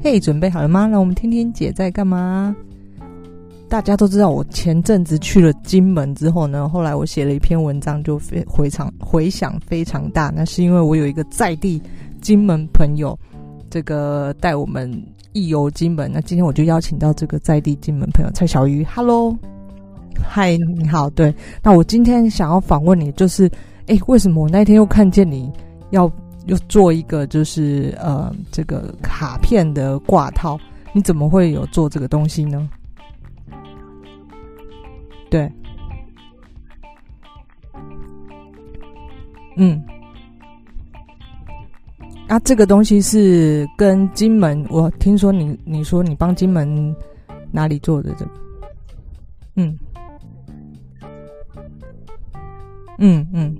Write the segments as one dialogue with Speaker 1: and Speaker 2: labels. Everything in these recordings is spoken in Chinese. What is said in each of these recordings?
Speaker 1: 嘿，准备好了吗？让我们听听姐在干嘛。大家都知道，我前阵子去了金门之后呢，后来我写了一篇文章，就非回场回响非常大。那是因为我有一个在地金门朋友，这个带我们一游金门。那今天我就邀请到这个在地金门朋友蔡小鱼，Hello，嗨，你好。对，那我今天想要访问你，就是，哎，为什么我那天又看见你要？又做一个就是呃这个卡片的挂套，你怎么会有做这个东西呢？对，嗯，啊，这个东西是跟金门，我听说你你说你帮金门哪里做的这个？嗯，嗯嗯。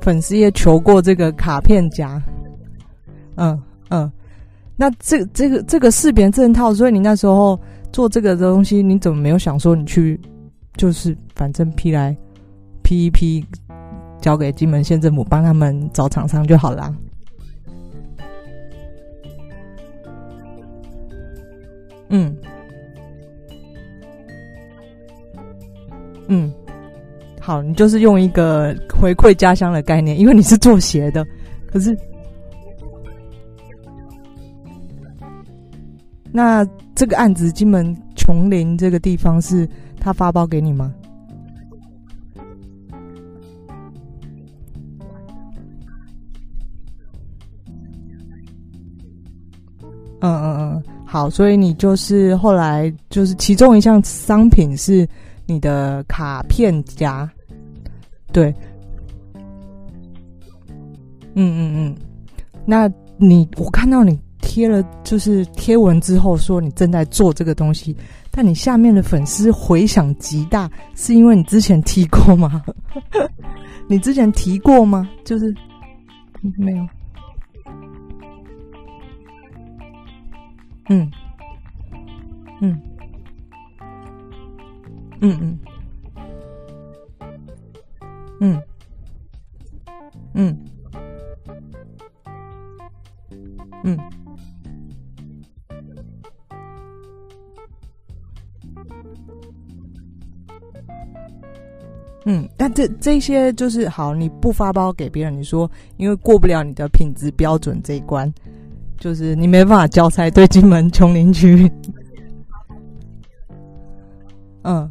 Speaker 1: 粉丝也求过这个卡片夹，嗯嗯，那这这个这个识别证套，所以你那时候做这个东西，你怎么没有想说你去，就是反正批来批一批，交给金门县政府帮他们找厂商就好啦。嗯嗯。好，你就是用一个回馈家乡的概念，因为你是做鞋的，可是那这个案子金门琼林这个地方是他发包给你吗？嗯嗯嗯，好，所以你就是后来就是其中一项商品是你的卡片夹。对，嗯嗯嗯，那你我看到你贴了就是贴文之后说你正在做这个东西，但你下面的粉丝回响极大，是因为你之前提过吗？你之前提过吗？就是没有，嗯嗯嗯嗯。嗯，嗯，嗯，嗯，但这这些就是好，你不发包给别人，你说因为过不了你的品质标准这一关，就是你没办法交差，对金门琼林区，嗯。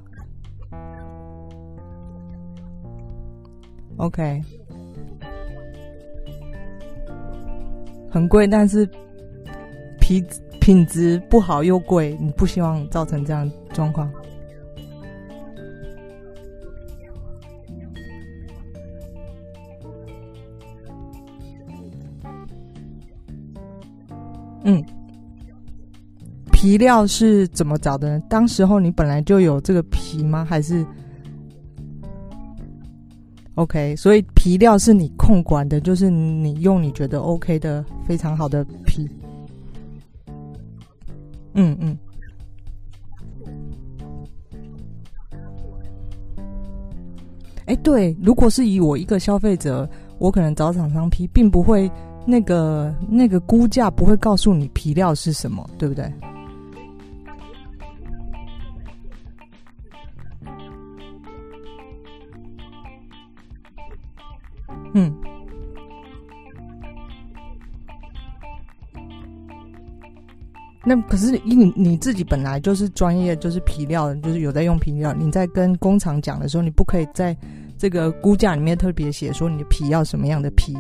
Speaker 1: OK，很贵，但是皮品质不好又贵，你不希望造成这样状况。嗯，皮料是怎么找的呢？当时候你本来就有这个皮吗？还是？OK，所以皮料是你控管的，就是你用你觉得 OK 的非常好的皮。嗯嗯。哎、对，如果是以我一个消费者，我可能找厂商批，并不会那个那个估价不会告诉你皮料是什么，对不对？嗯，那可是你你自己本来就是专业，就是皮料，就是有在用皮料。你在跟工厂讲的时候，你不可以在这个估价里面特别写说你的皮要什么样的皮。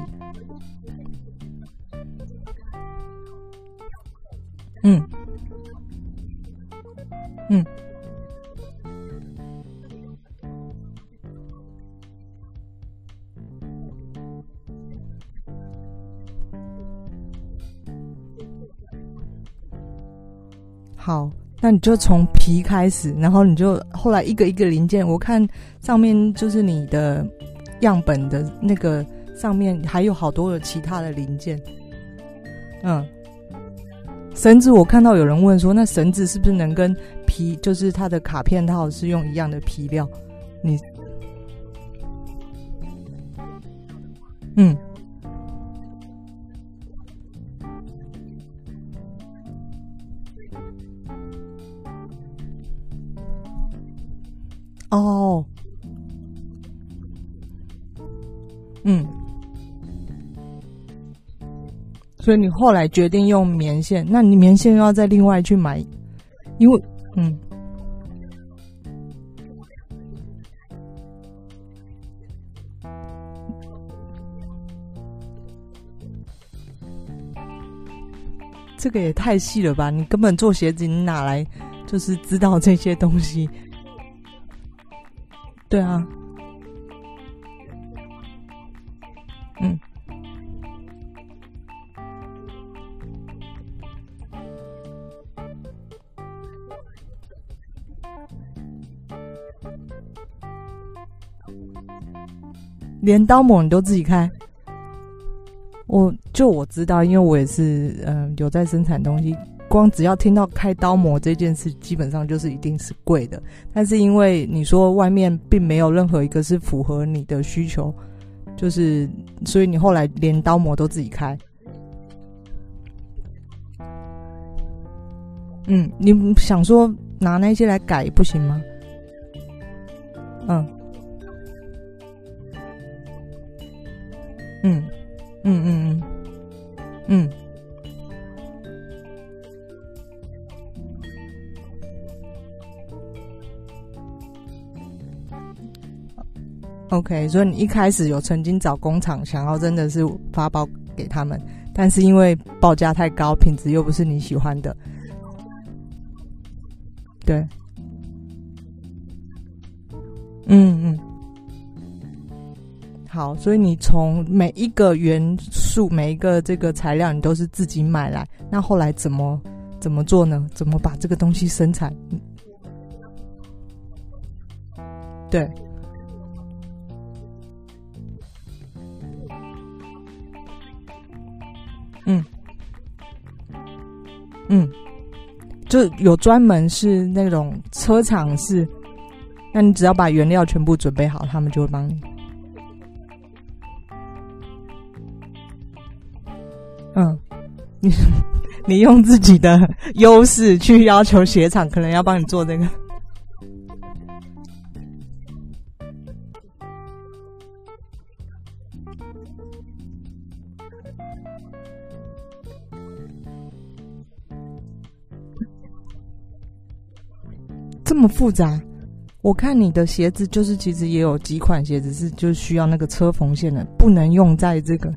Speaker 1: 嗯，嗯。那你就从皮开始，然后你就后来一个一个零件，我看上面就是你的样本的那个上面还有好多的其他的零件。嗯，绳子我看到有人问说，那绳子是不是能跟皮，就是它的卡片套是用一样的皮料？你嗯。哦。嗯。所以你后来决定用棉线，那你棉线又要再另外去买，因为嗯。这个也太细了吧！你根本做鞋子，你哪来就是知道这些东西？对啊，嗯，连刀模你都自己开？我就我知道，因为我也是嗯、有在生产东西，光只要听到开刀模这件事，基本上就是一定是贵的。但是因为你说外面并没有任何一个是符合你的需求，就是所以你后来连刀模都自己开。嗯，你想说拿那些来改不行吗？嗯，嗯。嗯嗯嗯，嗯，OK，所以你一开始有曾经找工厂，想要真的是发包给他们，但是因为报价太高，品质又不是你喜欢的，对，嗯嗯。好，所以你从每一个元素、每一个这个材料，你都是自己买来。那后来怎么怎么做呢？怎么把这个东西生产？对，嗯。嗯，就有专门是那种车厂是，那你只要把原料全部准备好，他们就会帮你。嗯，你 你用自己的优势去要求鞋厂，可能要帮你做这个，那么复杂。我看你的鞋子，就是其实也有几款鞋子是就需要那个车缝线的，不能用在这个。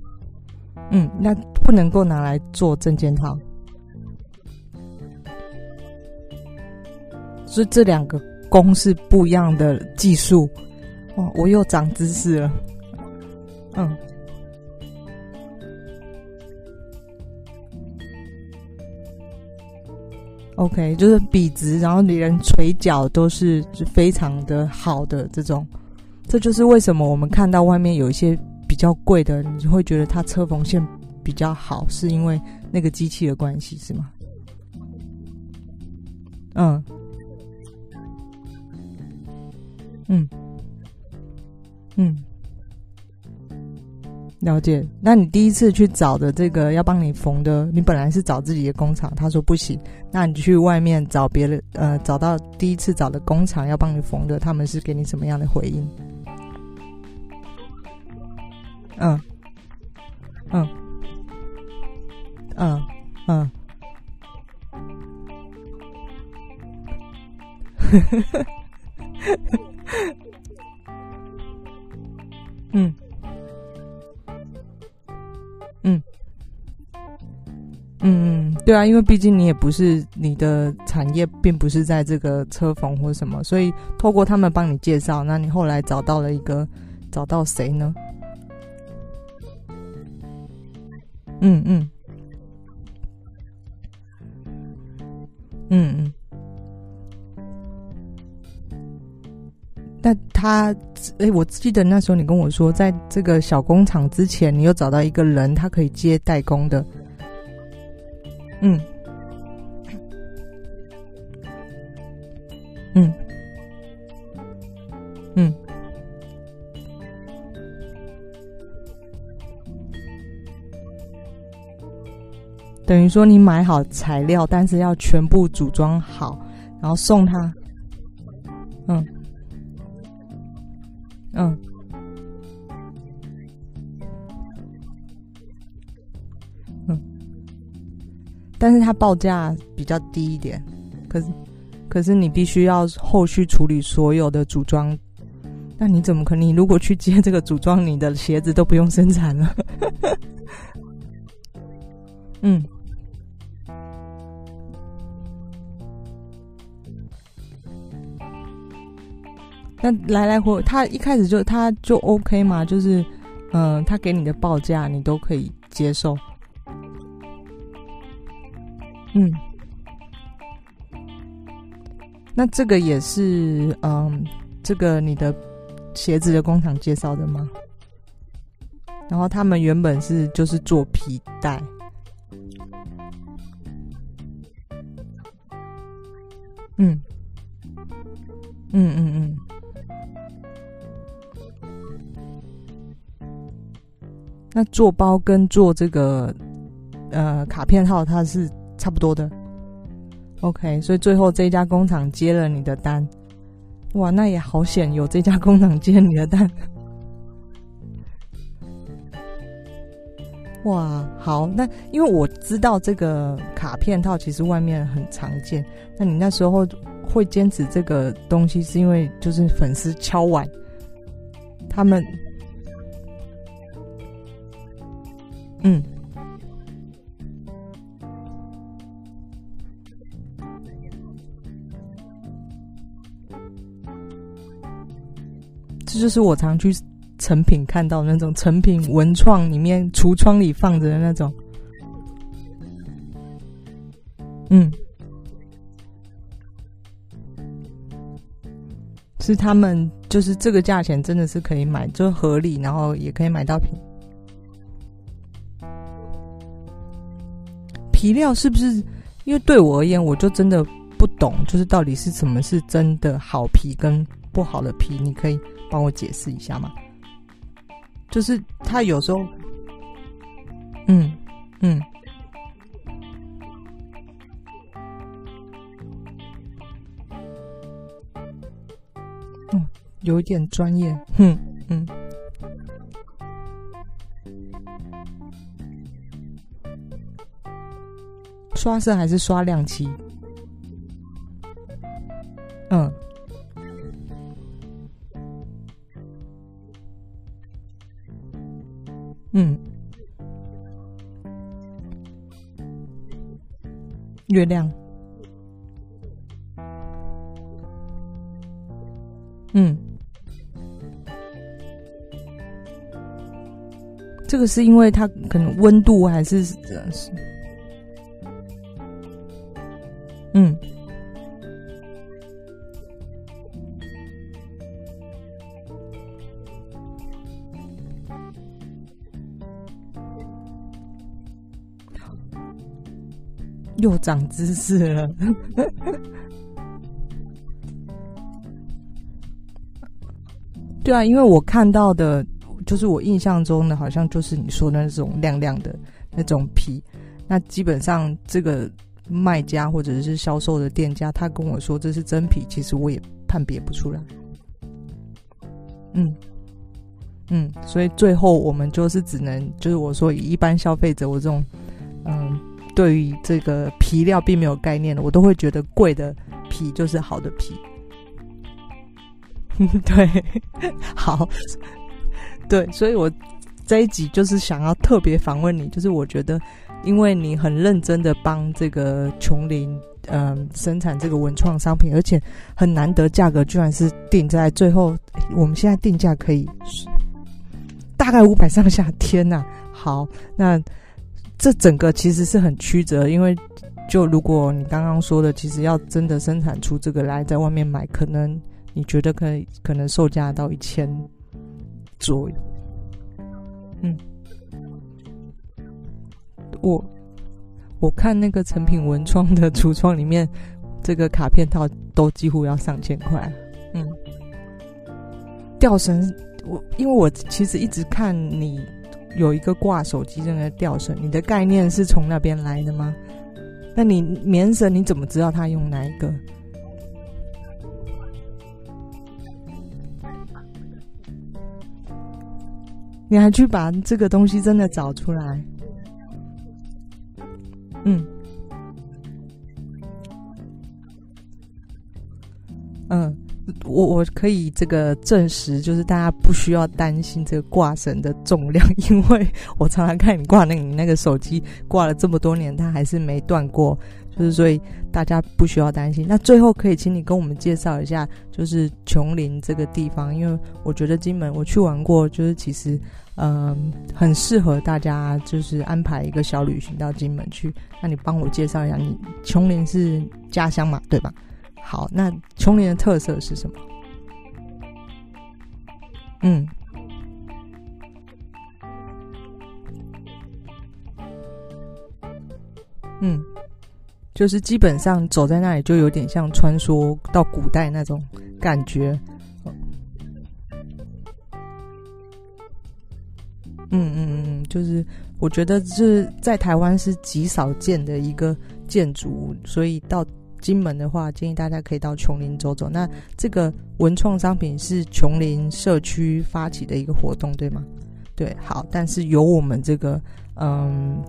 Speaker 1: 嗯，那不能够拿来做证件套，所以这两个工是不一样的技术。哇，我又长知识了。嗯，OK，就是笔直，然后你连垂角都是非常的好的这种。这就是为什么我们看到外面有一些。比较贵的，你会觉得它车缝线比较好，是因为那个机器的关系，是吗？嗯，嗯，嗯，了解。那你第一次去找的这个要帮你缝的，你本来是找自己的工厂，他说不行，那你去外面找别的，呃，找到第一次找的工厂要帮你缝的，他们是给你什么样的回应？嗯，嗯，嗯，嗯，呵呵呵，嗯，嗯，嗯，对啊，因为毕竟你也不是你的产业，并不是在这个车缝或什么，所以透过他们帮你介绍，那你后来找到了一个，找到谁呢？嗯嗯，嗯嗯，那他，哎，我记得那时候你跟我说，在这个小工厂之前，你有找到一个人，他可以接代工的。嗯，嗯，嗯，等于说你买好材料，但是要全部组装好，然后送他。嗯。嗯。嗯但是它报价比较低一点，可是，可是你必须要后续处理所有的组装，那你怎么可能？你如果去接这个组装，你的鞋子都不用生产了。嗯，那来来回，他一开始就他就 OK 嘛，就是，嗯、他给你的报价你都可以接受。嗯，那这个也是嗯，这个你的鞋子的工厂介绍的吗？然后他们原本是就是做皮带，嗯，嗯嗯那做包跟做这个呃卡片号，它是。差不多的，OK，所以最后这家工厂接了你的单，哇，那也好险，有这家工厂接你的单，哇，好，那因为我知道这个卡片套其实外面很常见，那你那时候会坚持这个东西，是因为就是粉丝敲碗，他们，嗯。这就是我常去成品看到的那种成品文创里面橱窗里放着的那种，嗯，是他们就是这个价钱真的是可以买，就合理，然后也可以买到品。皮料，是不是？因为对我而言，我就真的不懂，就是到底是什么是真的好皮跟不好的皮，你可以。帮我解释一下吗？就是他有时候，嗯嗯，嗯，有一点专业，哼嗯，刷色还是刷亮漆？嗯。嗯，月亮，嗯，这个是因为它可能温度还是是，嗯。又长知识了，对啊，因为我看到的，就是我印象中的，好像就是你说的那种亮亮的那种皮。那基本上这个卖家或者是销售的店家，他跟我说这是真皮，其实我也判别不出来。嗯嗯，所以最后我们就是只能，就是我说以一般消费者我这种，嗯。对于这个皮料并没有概念的，我都会觉得贵的皮就是好的皮。对，好，对，所以我这一集就是想要特别访问你，就是我觉得，因为你很认真的帮这个琼林，嗯、生产这个文创商品，而且很难得，价格居然是定在最后，我们现在定价可以大概五百上下。天呐，好，那。这整个其实是很曲折，因为就如果你刚刚说的，其实要真的生产出这个来，在外面买，可能你觉得可以，可能售价到一千左右。嗯，我我看那个成品文创的橱窗里面，这个卡片套都几乎要上千块。嗯，吊绳，我因为我其实一直看你。有一个挂手机的那个吊绳，你的概念是从那边来的吗？那你棉绳你怎么知道他用哪一个？你还去把这个东西真的找出来？嗯，嗯，我我可以这个证实，就是大家不需要担心这个挂绳的重量，因为我常常看你挂那个你那个手机挂了这么多年，它还是没断过。就是所以大家不需要担心。那最后可以请你跟我们介绍一下，就是琼林这个地方，因为我觉得金门我去玩过，就是其实嗯、很适合大家，就是安排一个小旅行到金门去。那你帮我介绍一下，你琼林是家乡嘛，对吧？好，那琼林的特色是什么？嗯，嗯。就是基本上走在那里，就有点像穿梭到古代那种感觉。嗯嗯嗯，就是我觉得是在台湾是极少见的一个建筑物，所以到金门的话，建议大家可以到琼林走走。那这个文创商品是琼林社区发起的一个活动，对吗？对，好，但是由我们这个嗯。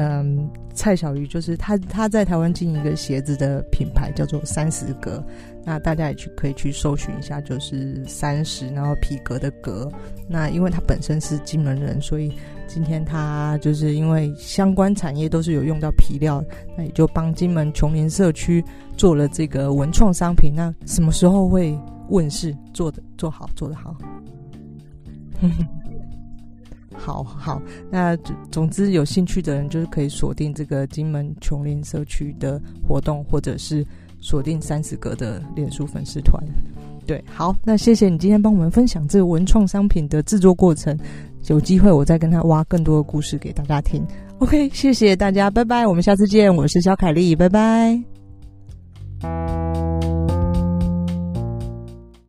Speaker 1: 嗯，蔡小鱼就是他，他在台湾经营一个鞋子的品牌，叫做三十格。那大家也去可以去搜寻一下，就是三十，然后皮革的革。那因为他本身是金门人，所以今天他就是因为相关产业都是有用到皮料，那也就帮金门琼林社区做了这个文创商品。那什么时候会问世？做的做好，做得好。好好，那总之有兴趣的人就是可以锁定这个金门琼林社区的活动，或者是锁定三十格的脸书粉丝团。对，好，那谢谢你今天帮我们分享这个文创商品的制作过程，有机会我再跟他挖更多的故事给大家听。OK，谢谢大家，拜拜，我们下次见，我是小凯丽，拜拜。